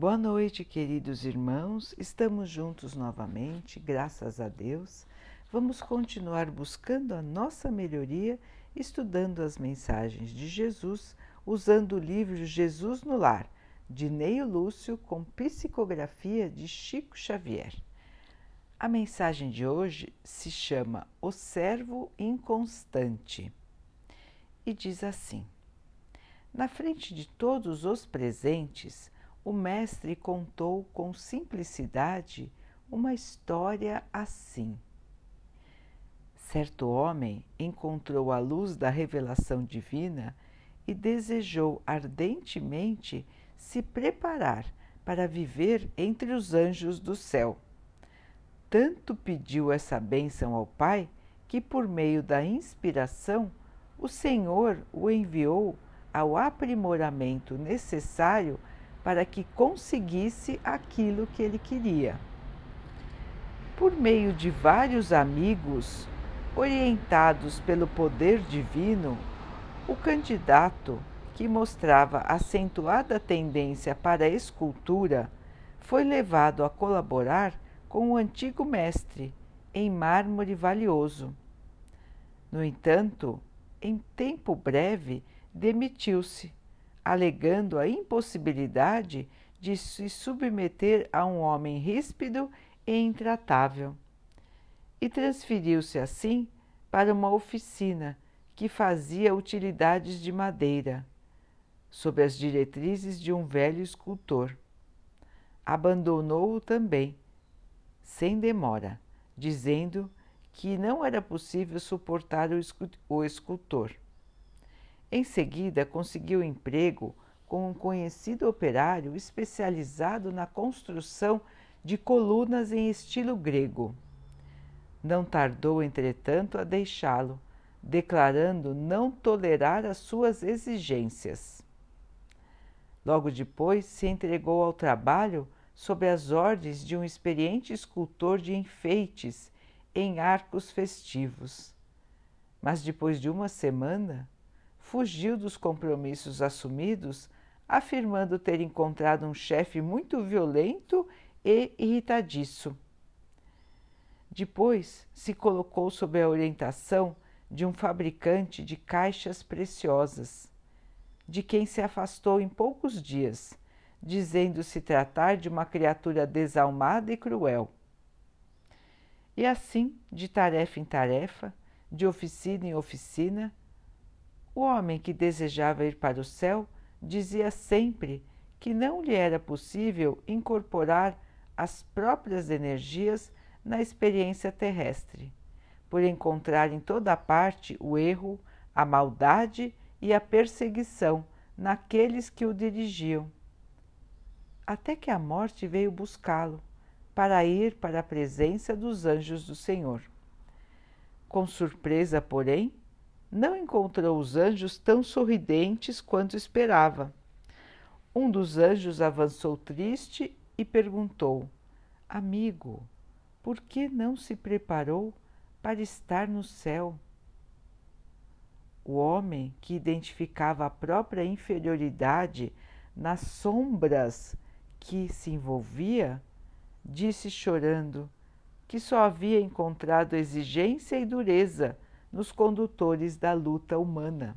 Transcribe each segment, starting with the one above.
Boa noite, queridos irmãos. Estamos juntos novamente, graças a Deus. Vamos continuar buscando a nossa melhoria, estudando as mensagens de Jesus, usando o livro Jesus no Lar, de Neio Lúcio, com psicografia de Chico Xavier. A mensagem de hoje se chama O Servo Inconstante e diz assim: Na frente de todos os presentes, o mestre contou com simplicidade uma história assim. Certo homem encontrou a luz da revelação divina e desejou ardentemente se preparar para viver entre os anjos do céu. Tanto pediu essa bênção ao Pai que, por meio da inspiração, o Senhor o enviou ao aprimoramento necessário para que conseguisse aquilo que ele queria. Por meio de vários amigos, orientados pelo poder divino, o candidato, que mostrava acentuada tendência para a escultura, foi levado a colaborar com o antigo mestre em mármore valioso. No entanto, em tempo breve, demitiu-se alegando a impossibilidade de se submeter a um homem ríspido e intratável. E transferiu-se assim para uma oficina que fazia utilidades de madeira, sob as diretrizes de um velho escultor. Abandonou-o também, sem demora, dizendo que não era possível suportar o escultor. Em seguida, conseguiu emprego com um conhecido operário especializado na construção de colunas em estilo grego. Não tardou, entretanto, a deixá-lo, declarando não tolerar as suas exigências. Logo depois, se entregou ao trabalho sob as ordens de um experiente escultor de enfeites em arcos festivos. Mas depois de uma semana, fugiu dos compromissos assumidos, afirmando ter encontrado um chefe muito violento e irritadiço. Depois se colocou sob a orientação de um fabricante de caixas preciosas, de quem se afastou em poucos dias, dizendo se tratar de uma criatura desalmada e cruel. E assim, de tarefa em tarefa, de oficina em oficina, o homem que desejava ir para o céu dizia sempre que não lhe era possível incorporar as próprias energias na experiência terrestre, por encontrar em toda parte o erro, a maldade e a perseguição naqueles que o dirigiam. Até que a morte veio buscá-lo para ir para a presença dos anjos do Senhor. Com surpresa, porém, não encontrou os anjos tão sorridentes quanto esperava. Um dos anjos avançou triste e perguntou: Amigo, por que não se preparou para estar no céu? O homem, que identificava a própria inferioridade nas sombras que se envolvia, disse chorando que só havia encontrado exigência e dureza nos condutores da luta humana.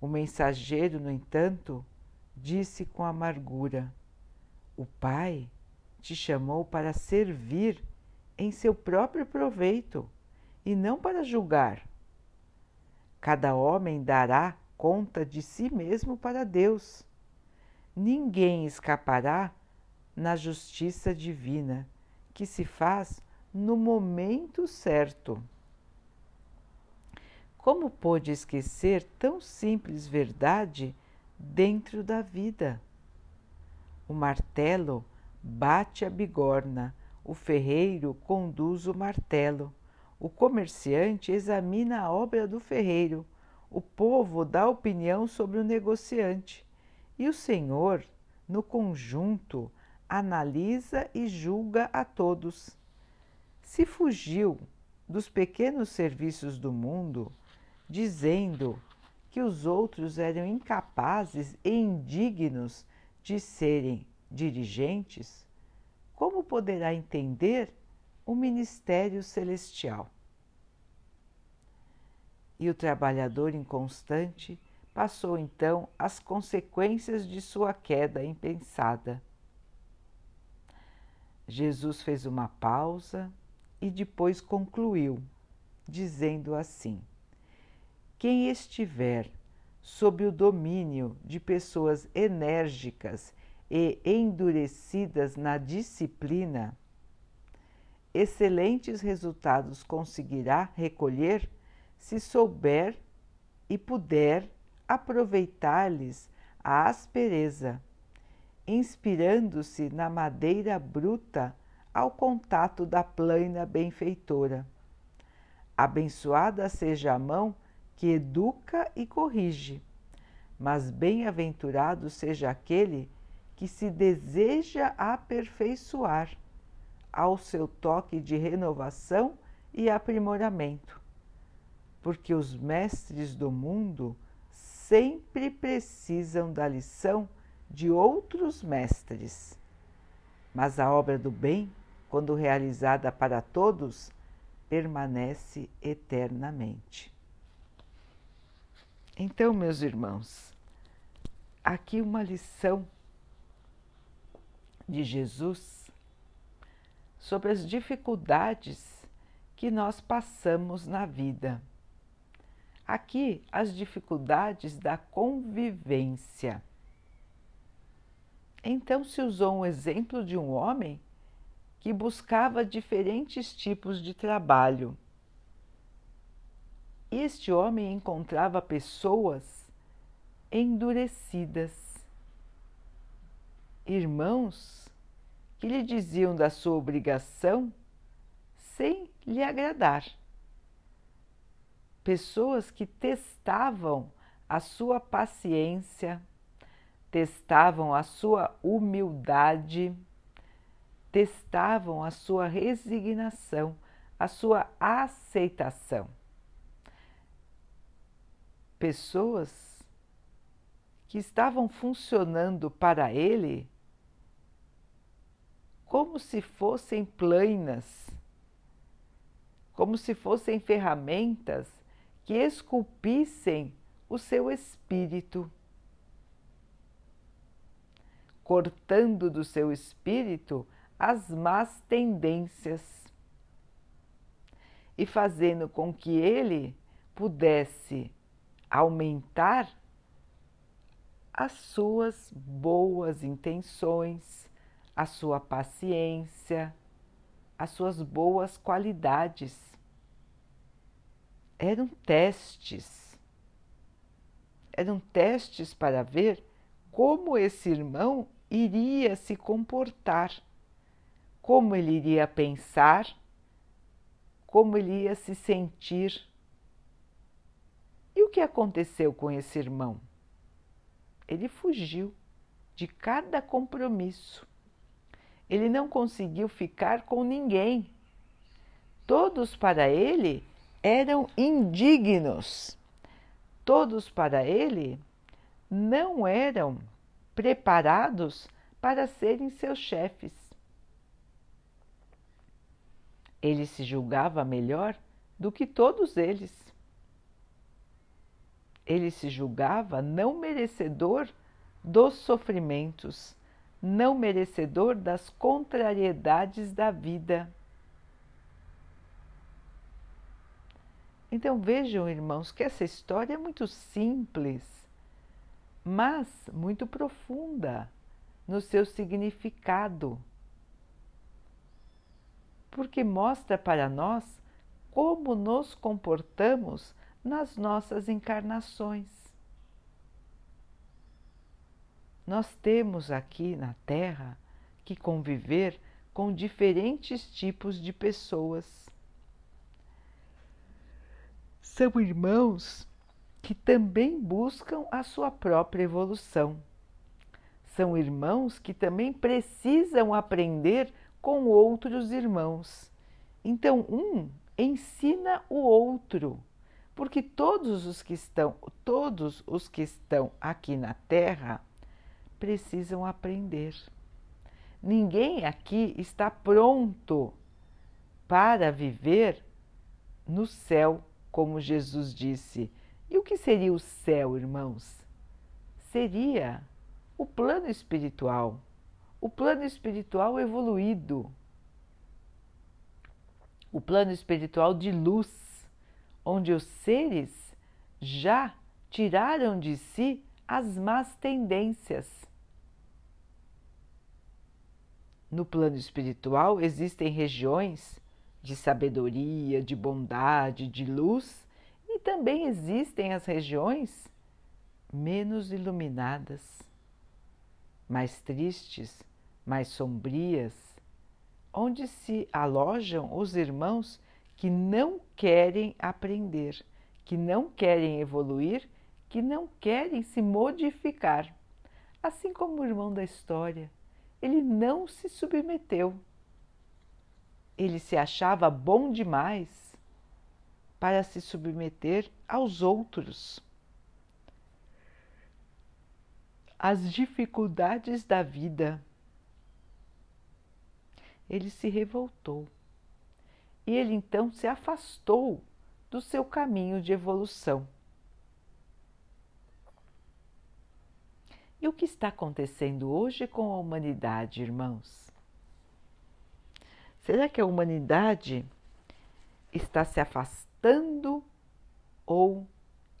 O mensageiro, no entanto, disse com amargura: O Pai te chamou para servir em seu próprio proveito e não para julgar. Cada homem dará conta de si mesmo para Deus. Ninguém escapará na justiça divina, que se faz no momento certo. Como pôde esquecer tão simples verdade dentro da vida? O martelo bate a bigorna, o ferreiro conduz o martelo, o comerciante examina a obra do ferreiro, o povo dá opinião sobre o negociante e o Senhor, no conjunto, analisa e julga a todos. Se fugiu dos pequenos serviços do mundo, dizendo que os outros eram incapazes e indignos de serem dirigentes, como poderá entender o ministério celestial? E o trabalhador inconstante passou então as consequências de sua queda impensada. Jesus fez uma pausa e depois concluiu, dizendo assim: Quem estiver sob o domínio de pessoas enérgicas e endurecidas na disciplina, excelentes resultados conseguirá recolher se souber e puder aproveitar-lhes a aspereza, inspirando-se na madeira bruta ao contato da plana benfeitora. Abençoada seja a mão que educa e corrige, mas bem-aventurado seja aquele que se deseja aperfeiçoar ao seu toque de renovação e aprimoramento, porque os mestres do mundo sempre precisam da lição de outros mestres. Mas a obra do bem, quando realizada para todos, permanece eternamente. Então, meus irmãos, aqui uma lição de Jesus sobre as dificuldades que nós passamos na vida. Aqui, as dificuldades da convivência. Então, se usou um exemplo de um homem que buscava diferentes tipos de trabalho este homem encontrava pessoas endurecidas, irmãos que lhe diziam da sua obrigação sem lhe agradar, pessoas que testavam a sua paciência, testavam a sua humildade, testavam a sua resignação, a sua aceitação pessoas que estavam funcionando para ele como se fossem planas, como se fossem ferramentas que esculpissem o seu espírito, cortando do seu espírito as más tendências e fazendo com que ele pudesse aumentar as suas boas intenções, a sua paciência, as suas boas qualidades. Eram testes. Eram testes para ver como esse irmão iria se comportar, como ele iria pensar, como ele ia se sentir e o que aconteceu com esse irmão? Ele fugiu de cada compromisso. Ele não conseguiu ficar com ninguém. Todos para ele eram indignos. Todos para ele não eram preparados para serem seus chefes. Ele se julgava melhor do que todos eles ele se julgava não merecedor dos sofrimentos, não merecedor das contrariedades da vida. Então vejam, irmãos, que essa história é muito simples, mas muito profunda no seu significado, porque mostra para nós como nos comportamos nas nossas encarnações. Nós temos aqui na Terra que conviver com diferentes tipos de pessoas. São irmãos que também buscam a sua própria evolução. São irmãos que também precisam aprender com outros irmãos. Então, um ensina o outro porque todos os que estão, todos os que estão aqui na Terra precisam aprender. Ninguém aqui está pronto para viver no céu, como Jesus disse. E o que seria o céu, irmãos? Seria o plano espiritual, o plano espiritual evoluído, o plano espiritual de luz, onde os seres já tiraram de si as más tendências. No plano espiritual existem regiões de sabedoria, de bondade, de luz, e também existem as regiões menos iluminadas, mais tristes, mais sombrias, onde se alojam os irmãos que não querem aprender, que não querem evoluir, que não querem se modificar. Assim como o irmão da história, ele não se submeteu. Ele se achava bom demais para se submeter aos outros. As dificuldades da vida. Ele se revoltou e ele então se afastou do seu caminho de evolução. E o que está acontecendo hoje com a humanidade, irmãos? Será que a humanidade está se afastando ou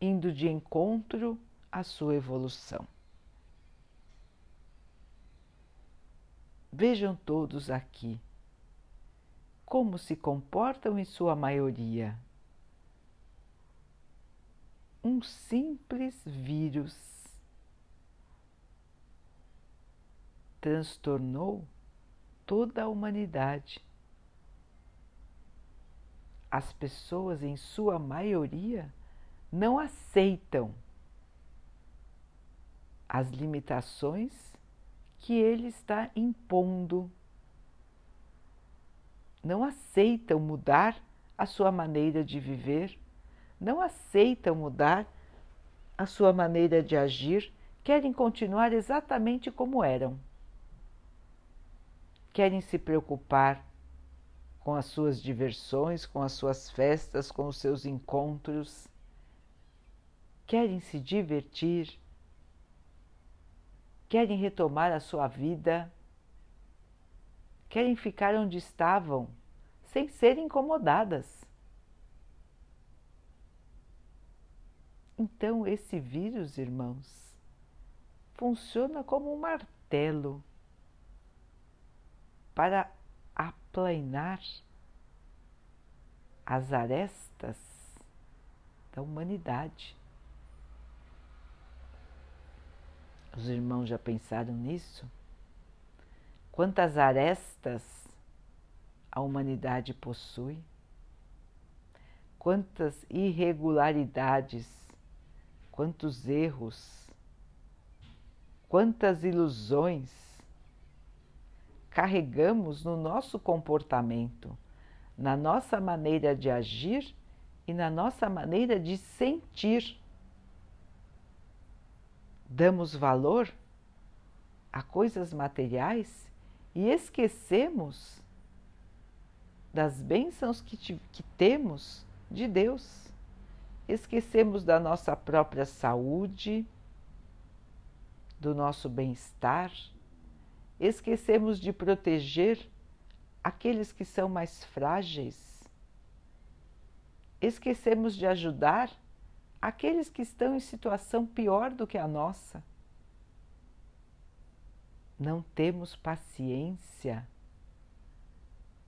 indo de encontro à sua evolução? Vejam todos aqui como se comportam em sua maioria. Um simples vírus transtornou toda a humanidade. As pessoas, em sua maioria, não aceitam as limitações que ele está impondo. Não aceitam mudar a sua maneira de viver, não aceitam mudar a sua maneira de agir, querem continuar exatamente como eram. Querem se preocupar com as suas diversões, com as suas festas, com os seus encontros, querem se divertir, querem retomar a sua vida, querem ficar onde estavam sem serem incomodadas. Então, esse vírus, irmãos, funciona como um martelo para aplanar as arestas da humanidade. Os irmãos já pensaram nisso? Quantas arestas a humanidade possui? Quantas irregularidades, quantos erros, quantas ilusões carregamos no nosso comportamento, na nossa maneira de agir e na nossa maneira de sentir. Damos valor a coisas materiais e esquecemos das bênçãos que, que temos de Deus. Esquecemos da nossa própria saúde, do nosso bem-estar esquecemos de proteger aqueles que são mais frágeis, esquecemos de ajudar aqueles que estão em situação pior do que a nossa. Não temos paciência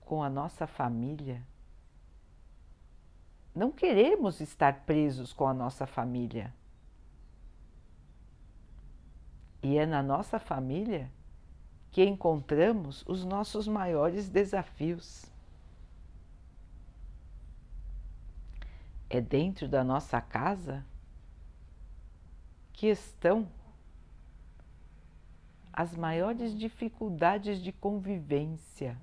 com a nossa família. Não queremos estar presos com a nossa família. E é na nossa família que encontramos os nossos maiores desafios. É dentro da nossa casa que estão as maiores dificuldades de convivência.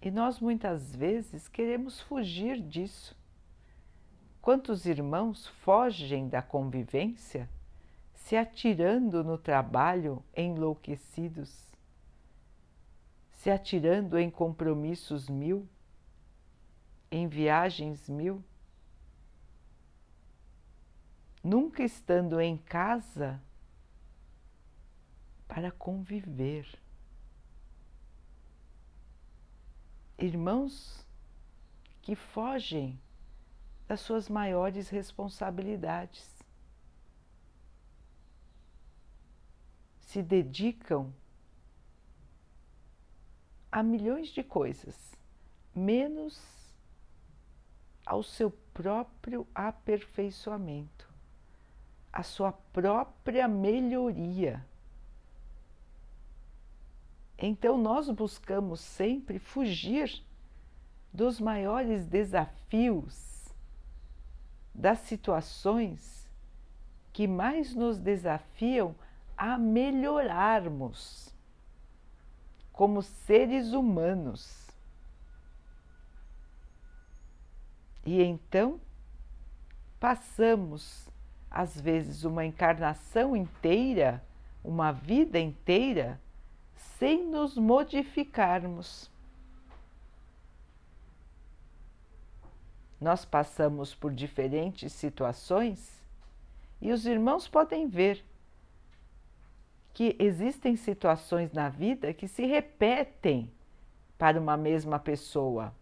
E nós muitas vezes queremos fugir disso. Quantos irmãos fogem da convivência se atirando no trabalho enlouquecidos, se atirando em compromissos mil, em viagens mil, nunca estando em casa para conviver. Irmãos que fogem das suas maiores responsabilidades. Se dedicam a milhões de coisas, menos ao seu próprio aperfeiçoamento, à sua própria melhoria. Então, nós buscamos sempre fugir dos maiores desafios das situações que mais nos desafiam a melhorarmos como seres humanos. E então passamos, às vezes, uma encarnação inteira, uma vida inteira, sem nos modificarmos. Nós passamos por diferentes situações e os irmãos podem ver que existem situações na vida que se repetem para uma mesma pessoa.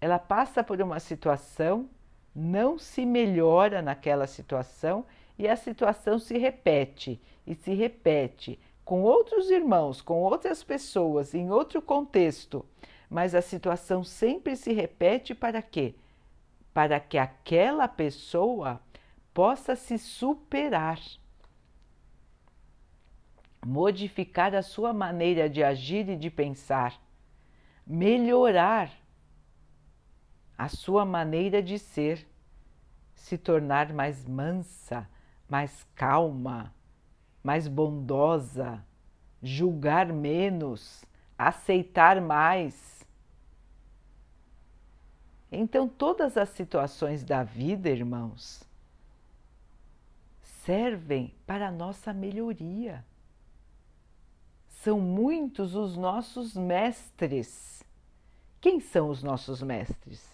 Ela passa por uma situação, não se melhora naquela situação e a situação se repete e se repete com outros irmãos, com outras pessoas, em outro contexto, mas a situação sempre se repete para quê? para que aquela pessoa possa se superar, modificar a sua maneira de agir e de pensar, melhorar a sua maneira de ser, se tornar mais mansa, mais calma, mais bondosa, julgar menos, aceitar mais então, todas as situações da vida, irmãos, servem para a nossa melhoria. São muitos os nossos mestres. Quem são os nossos mestres?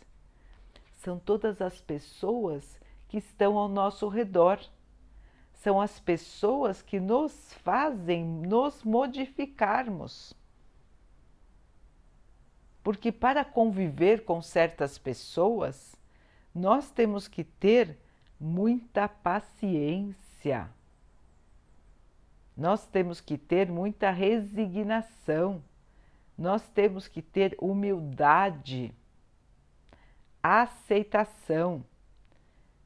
São todas as pessoas que estão ao nosso redor. São as pessoas que nos fazem nos modificarmos porque para conviver com certas pessoas, nós temos que ter muita paciência. Nós temos que ter muita resignação. Nós temos que ter humildade, aceitação.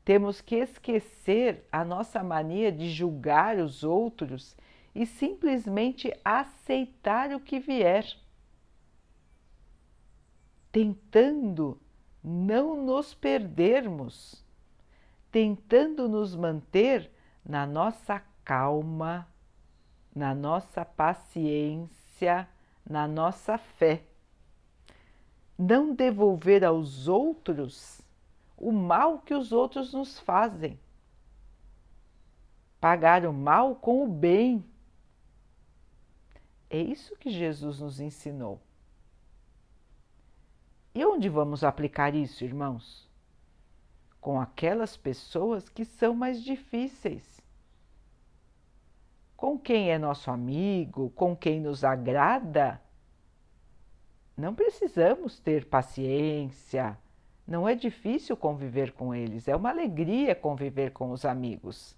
Temos que esquecer a nossa mania de julgar os outros e simplesmente aceitar o que vier tentando não nos perdermos, tentando nos manter na nossa calma, na nossa paciência, na nossa fé. Não devolver aos outros o mal que os outros nos fazem. Pagar o mal com o bem. É isso que Jesus nos ensinou. E onde vamos aplicar isso, irmãos? Com aquelas pessoas que são mais difíceis. Com quem é nosso amigo, com quem nos agrada, não precisamos ter paciência. Não é difícil conviver com eles, é uma alegria conviver com os amigos.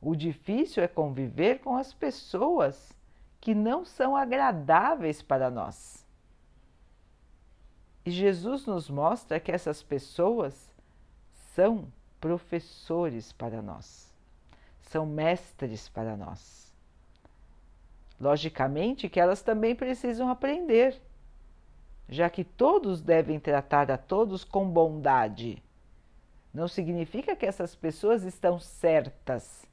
O difícil é conviver com as pessoas que não são agradáveis para nós. E Jesus nos mostra que essas pessoas são professores para nós, são mestres para nós. Logicamente que elas também precisam aprender, já que todos devem tratar a todos com bondade. Não significa que essas pessoas estão certas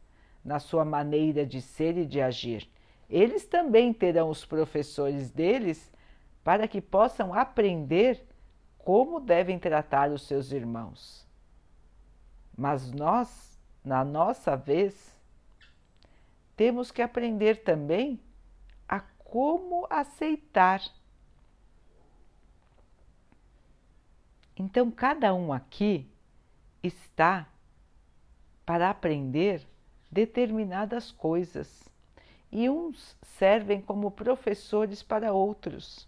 na sua maneira de ser e de agir. Eles também terão os professores deles para que possam aprender como devem tratar os seus irmãos. Mas nós, na nossa vez, temos que aprender também a como aceitar. Então, cada um aqui está para aprender determinadas coisas e uns servem como professores para outros.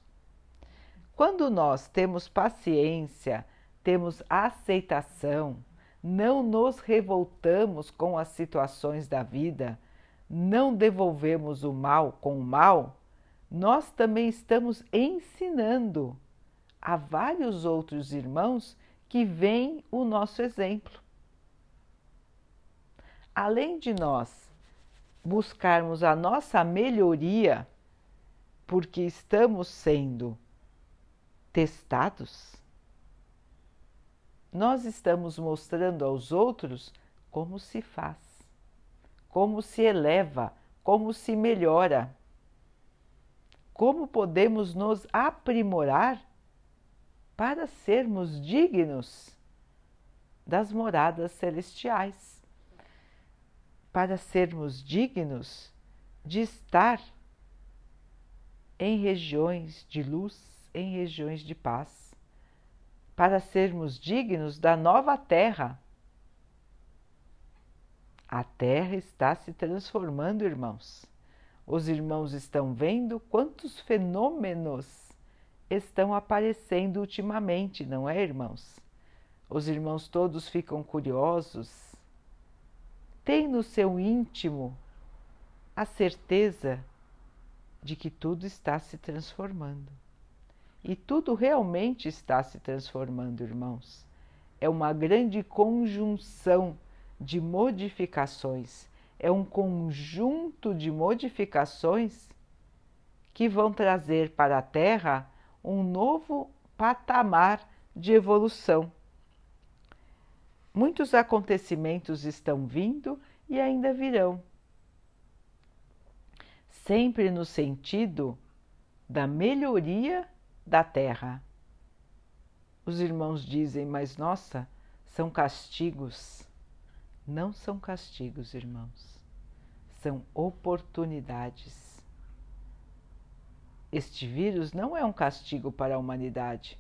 Quando nós temos paciência, temos aceitação, não nos revoltamos com as situações da vida, não devolvemos o mal com o mal, nós também estamos ensinando a vários outros irmãos que veem o nosso exemplo. Além de nós buscarmos a nossa melhoria, porque estamos sendo testados, nós estamos mostrando aos outros como se faz, como se eleva, como se melhora, como podemos nos aprimorar para sermos dignos das moradas celestiais, para sermos dignos de estar em regiões de luz, em regiões de paz para sermos dignos da nova terra. A terra está se transformando, irmãos. Os irmãos estão vendo quantos fenômenos estão aparecendo ultimamente, não é, irmãos? Os irmãos todos ficam curiosos. Tem no seu íntimo a certeza de que tudo está se transformando. E tudo realmente está se transformando, irmãos. É uma grande conjunção de modificações, é um conjunto de modificações que vão trazer para a Terra um novo patamar de evolução. Muitos acontecimentos estão vindo e ainda virão, sempre no sentido da melhoria da terra. Os irmãos dizem, mas nossa, são castigos. Não são castigos, irmãos, são oportunidades. Este vírus não é um castigo para a humanidade,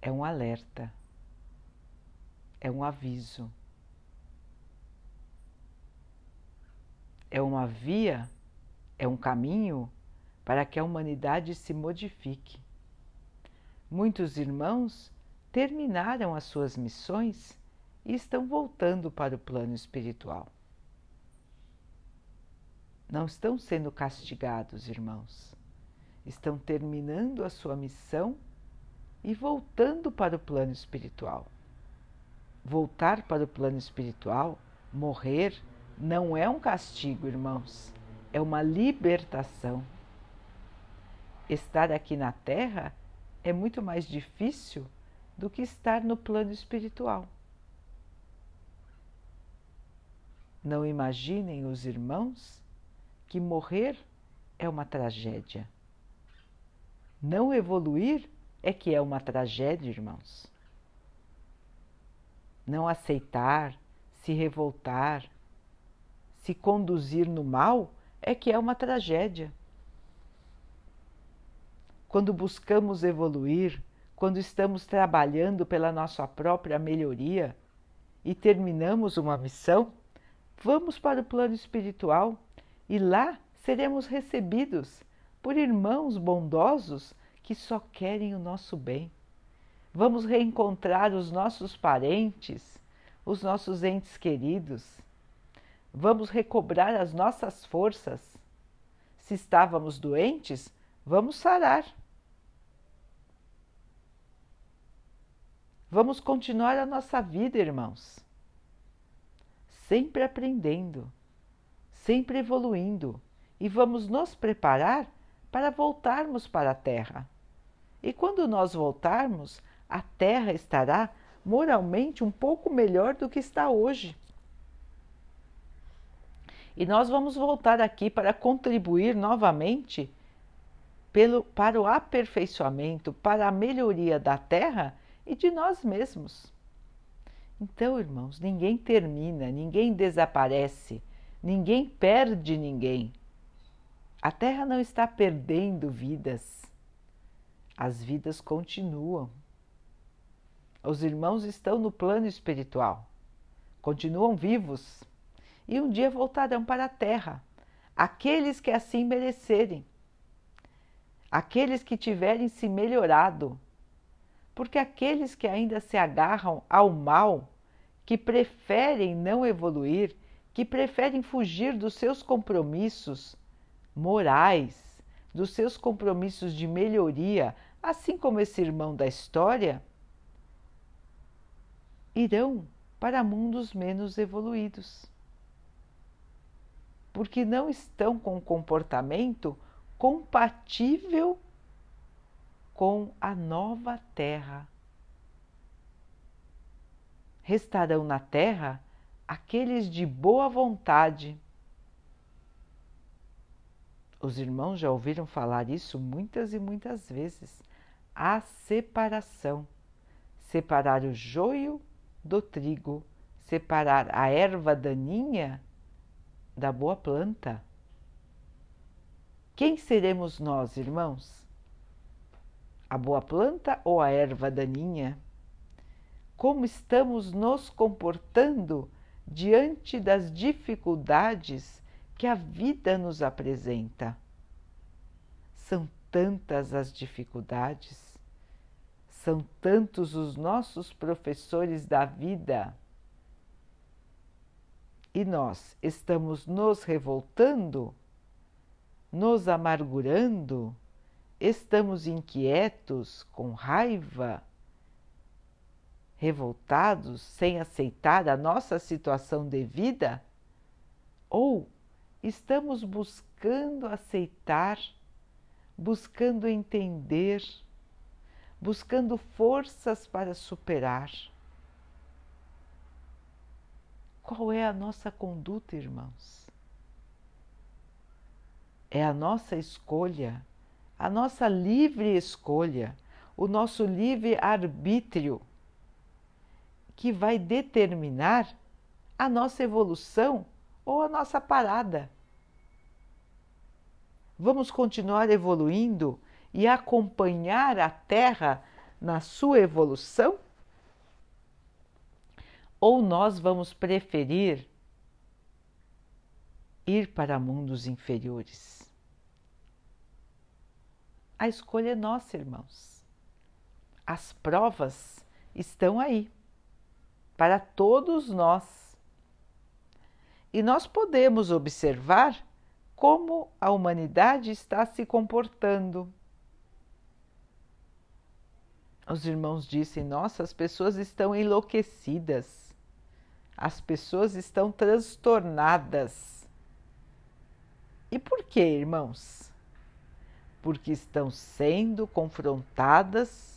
é um alerta, é um aviso, é uma via, é um caminho para que a humanidade se modifique. Muitos irmãos terminaram as suas missões e estão voltando para o plano espiritual. Não estão sendo castigados, irmãos. Estão terminando a sua missão e voltando para o plano espiritual. Voltar para o plano espiritual, morrer, não é um castigo, irmãos, é uma libertação estar aqui na Terra é muito mais difícil do que estar no plano espiritual. Não imaginem os irmãos que morrer é uma tragédia. Não evoluir é que é uma tragédia, irmãos. Não aceitar, se revoltar, se conduzir no mal é que é uma tragédia quando buscamos evoluir, quando estamos trabalhando pela nossa própria melhoria e terminamos uma missão, vamos para o plano espiritual e lá seremos recebidos por irmãos bondosos que só querem o nosso bem. Vamos reencontrar os nossos parentes, os nossos entes queridos. Vamos recobrar as nossas forças. Se estávamos doentes, vamos sarar. Vamos continuar a nossa vida, irmãos. Sempre aprendendo, sempre evoluindo e vamos nos preparar para voltarmos para a Terra. E quando nós voltarmos, a Terra estará moralmente um pouco melhor do que está hoje. E nós vamos voltar aqui para contribuir novamente pelo, para o aperfeiçoamento, para a melhoria da Terra e de nós mesmos. Então, irmãos, ninguém termina, ninguém desaparece, ninguém perde ninguém. A Terra não está perdendo vidas, as vidas continuam. Os irmãos estão no plano espiritual, continuam vivos. E um dia voltarão para a Terra, aqueles que assim merecerem, aqueles que tiverem se melhorado, porque aqueles que ainda se agarram ao mal, que preferem não evoluir, que preferem fugir dos seus compromissos morais, dos seus compromissos de melhoria, assim como esse irmão da história, irão para mundos menos evoluídos. Porque não estão com um comportamento compatível com a nova terra. Restarão na terra aqueles de boa vontade. Os irmãos já ouviram falar isso muitas e muitas vezes. A separação. Separar o joio do trigo, separar a erva daninha da boa planta. Quem seremos nós, irmãos? a boa planta ou a erva daninha? Como estamos nos comportando diante das dificuldades que a vida nos apresenta? São tantas as dificuldades, são tantos os nossos professores da vida. E nós estamos nos revoltando, nos amargurando, estamos inquietos, com raiva, revoltados, sem aceitar a nossa situação de vida? Ou estamos buscando aceitar, buscando entender, buscando forças para superar? Qual é a nossa conduta, irmãos? É a nossa escolha a nossa livre escolha, o nosso livre arbítrio, que vai determinar a nossa evolução ou a nossa parada. Vamos continuar evoluindo e acompanhar a Terra na sua evolução? Ou nós vamos preferir ir para mundos inferiores? A escolha é nossa, irmãos. As provas estão aí para todos nós. E nós podemos observar como a humanidade está se comportando. Os irmãos dizem: nossa, as pessoas estão enlouquecidas, as pessoas estão transtornadas. E por que, irmãos? porque estão sendo confrontadas,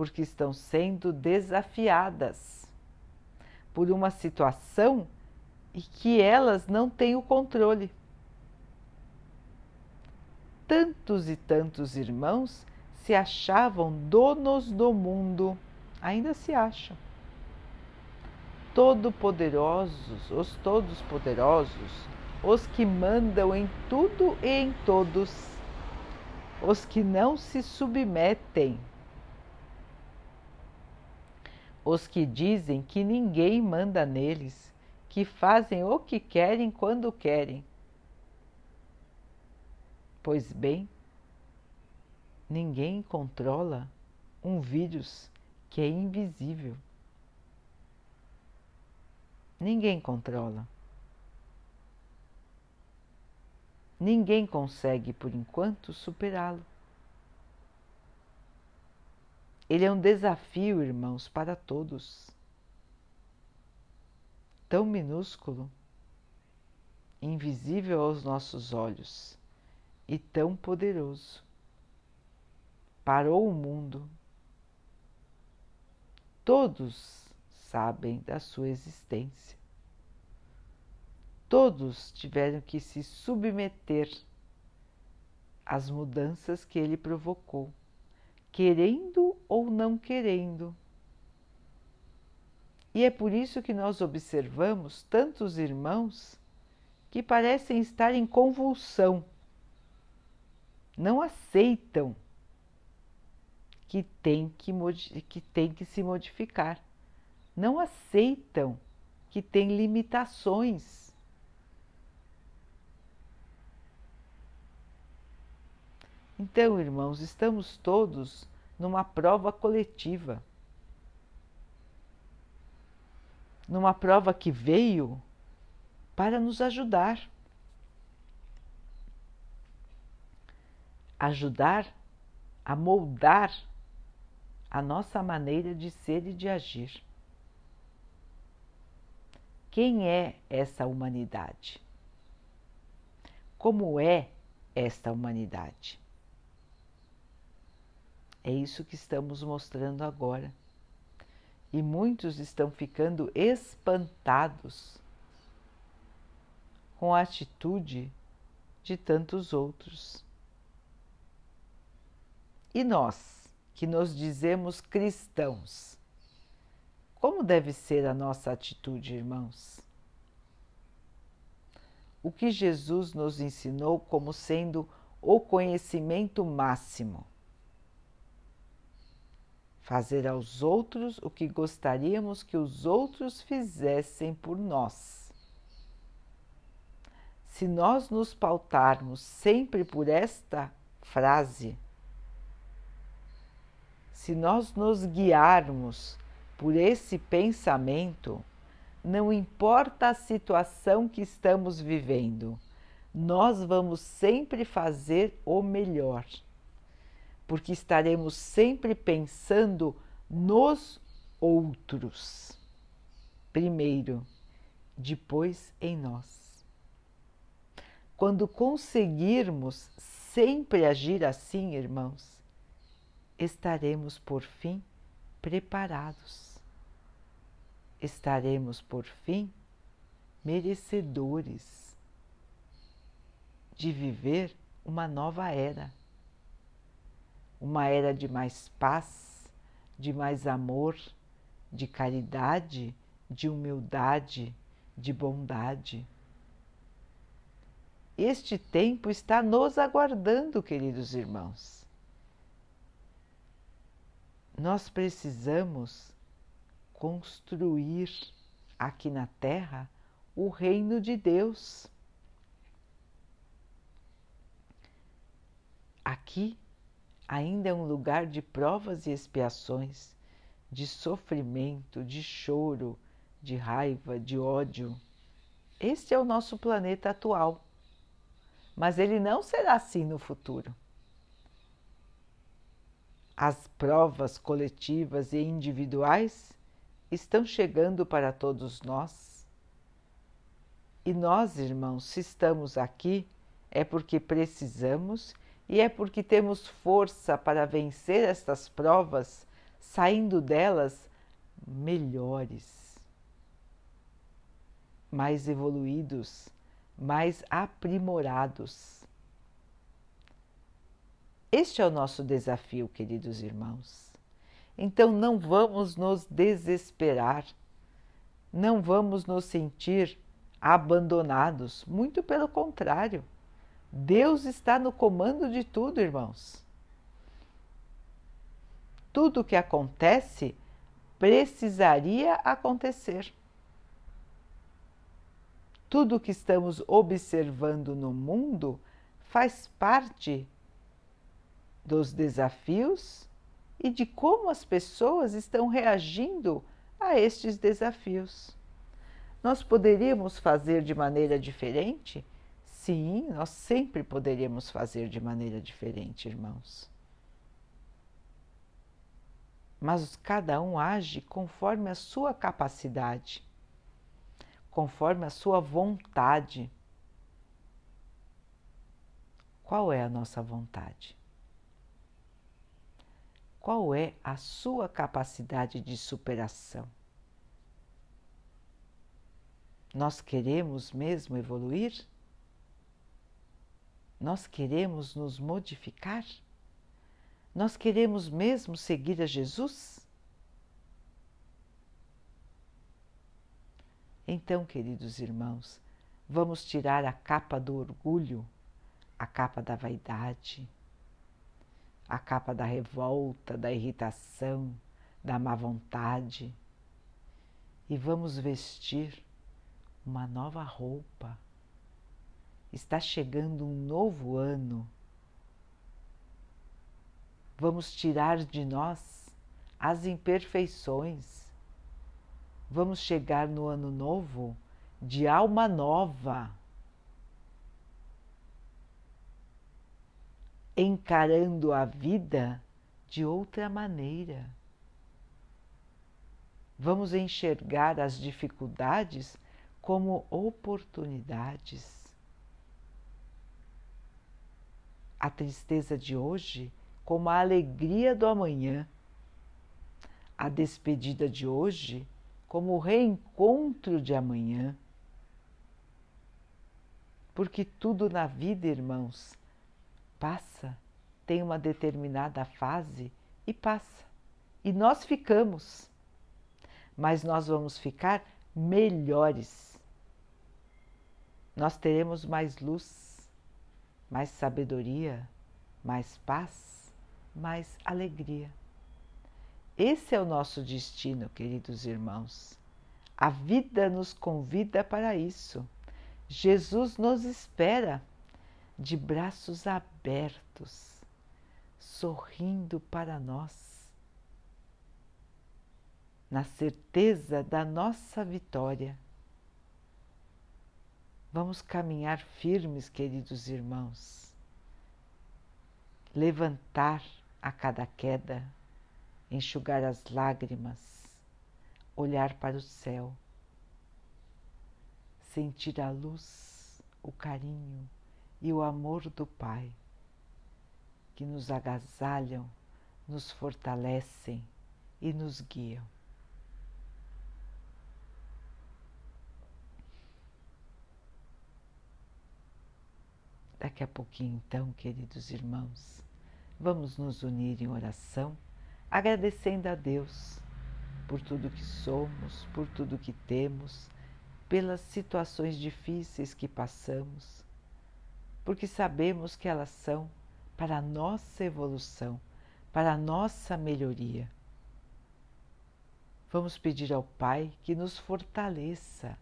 porque estão sendo desafiadas por uma situação e que elas não têm o controle. Tantos e tantos irmãos se achavam donos do mundo, ainda se acham. Todo-poderosos, os todos poderosos, os que mandam em tudo e em todos os que não se submetem, os que dizem que ninguém manda neles, que fazem o que querem quando querem. Pois bem, ninguém controla um vírus que é invisível. Ninguém controla. Ninguém consegue, por enquanto, superá-lo. Ele é um desafio, irmãos, para todos. Tão minúsculo, invisível aos nossos olhos e tão poderoso. Parou o mundo. Todos sabem da sua existência todos tiveram que se submeter às mudanças que ele provocou, querendo ou não querendo. E é por isso que nós observamos tantos irmãos que parecem estar em convulsão, não aceitam que tem que, que tem que se modificar, não aceitam que tem limitações. Então, irmãos, estamos todos numa prova coletiva. Numa prova que veio para nos ajudar. Ajudar a moldar a nossa maneira de ser e de agir. Quem é essa humanidade? Como é esta humanidade? É isso que estamos mostrando agora. E muitos estão ficando espantados com a atitude de tantos outros. E nós, que nos dizemos cristãos, como deve ser a nossa atitude, irmãos? O que Jesus nos ensinou como sendo o conhecimento máximo. Fazer aos outros o que gostaríamos que os outros fizessem por nós. Se nós nos pautarmos sempre por esta frase, se nós nos guiarmos por esse pensamento, não importa a situação que estamos vivendo, nós vamos sempre fazer o melhor, porque estaremos sempre pensando nos outros, primeiro, depois em nós. Quando conseguirmos sempre agir assim, irmãos, estaremos por fim preparados estaremos, por fim, merecedores de viver uma nova era. Uma era de mais paz, de mais amor, de caridade, de humildade, de bondade. Este tempo está nos aguardando, queridos irmãos. Nós precisamos construir aqui na Terra o reino de Deus. Aqui ainda é um lugar de provas e expiações, de sofrimento, de choro, de raiva, de ódio. Este é o nosso planeta atual, mas ele não será assim no futuro. As provas coletivas e individuais estão chegando para todos nós. E nós, irmãos, se estamos aqui, é porque precisamos e é porque temos força para vencer estas provas, saindo delas melhores, mais evoluídos, mais aprimorados. Este é o nosso desafio, queridos irmãos. Então não vamos nos desesperar, não vamos nos sentir abandonados, muito pelo contrário. Deus está no comando de tudo, irmãos. Tudo o que acontece precisaria acontecer. Tudo o que estamos observando no mundo faz parte dos desafios e de como as pessoas estão reagindo a estes desafios. Nós poderíamos fazer de maneira diferente? Sim, nós sempre poderíamos fazer de maneira diferente, irmãos. Mas cada um age conforme a sua capacidade, conforme a sua vontade. Qual é a nossa vontade? qual é a sua capacidade de superação. Nós queremos mesmo evoluir? Nós queremos nos modificar? Nós queremos mesmo seguir a Jesus? Então, queridos irmãos, Vamos tirar a capa do orgulho, a capa da vaidade, a capa da revolta, da irritação, da má vontade e vamos vestir uma nova roupa. Está chegando um novo ano. Vamos tirar de nós as imperfeições. Vamos chegar no ano novo de alma nova, encarando a vida de outra maneira. Vamos enxergar as dificuldades como oportunidades. A tristeza de hoje como a alegria do amanhã. A despedida de hoje como o reencontro de amanhã porque tudo na vida, irmãos, passa, tem uma determinada fase e passa. E nós ficamos, mas nós vamos ficar melhores. Nós teremos mais luz, mais sabedoria, mais paz, mais alegria. Esse é o nosso destino, queridos irmãos. A vida nos convida para isso. Jesus nos espera de braços abertos, sorrindo para nós, na certeza da nossa vitória. Vamos caminhar firmes, queridos irmãos, levantar a cada queda, enxugar as lágrimas, olhar para o céu sentir a luz, o carinho e o amor do Pai, que nos agasalham, nos fortalecem e nos guiam. Daqui a pouquinho, então, queridos irmãos, vamos nos unir em oração, agradecendo a Deus por tudo que somos, por tudo que temos pelas situações difíceis que passamos, porque sabemos que elas são para a nossa evolução, para a nossa melhoria. Vamos pedir ao Pai que nos fortaleça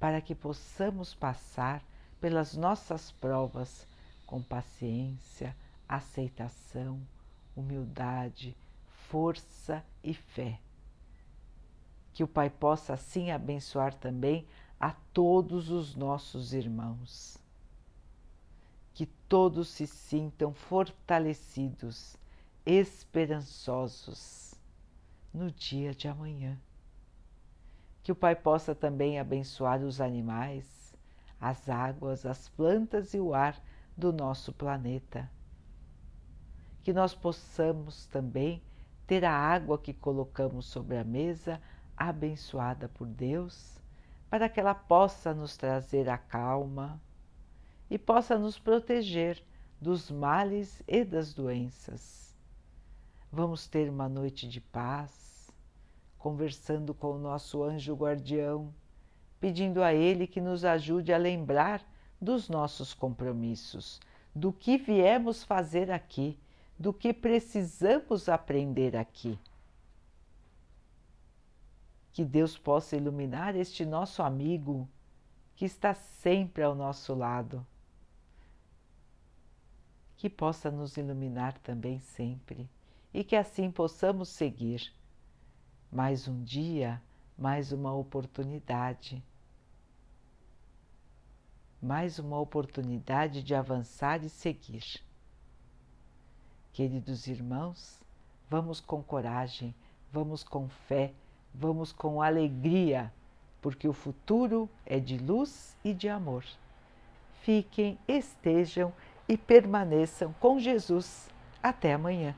para que possamos passar pelas nossas provas com paciência, aceitação, humildade, força e fé que o Pai possa assim abençoar também a todos os nossos irmãos. Que todos se sintam fortalecidos, esperançosos no dia de amanhã. Que o Pai possa também abençoar os animais, as águas, as plantas e o ar do nosso planeta. Que nós possamos também ter a água que colocamos sobre a mesa abençoada por Deus, para que ela possa nos trazer a calma e possa nos proteger dos males e das doenças. Vamos ter uma noite de paz, conversando com o nosso anjo guardião, pedindo a ele que nos ajude a lembrar dos nossos compromissos, do que viemos fazer aqui, do que precisamos aprender aqui que Deus possa iluminar este nosso amigo que está sempre ao nosso lado. Que possa nos iluminar também sempre e que assim possamos seguir. Mais um dia, mais uma oportunidade. Mais uma oportunidade de avançar e seguir. Queridos irmãos, vamos com coragem, vamos com fé Vamos com alegria, porque o futuro é de luz e de amor. Fiquem, estejam e permaneçam com Jesus. Até amanhã.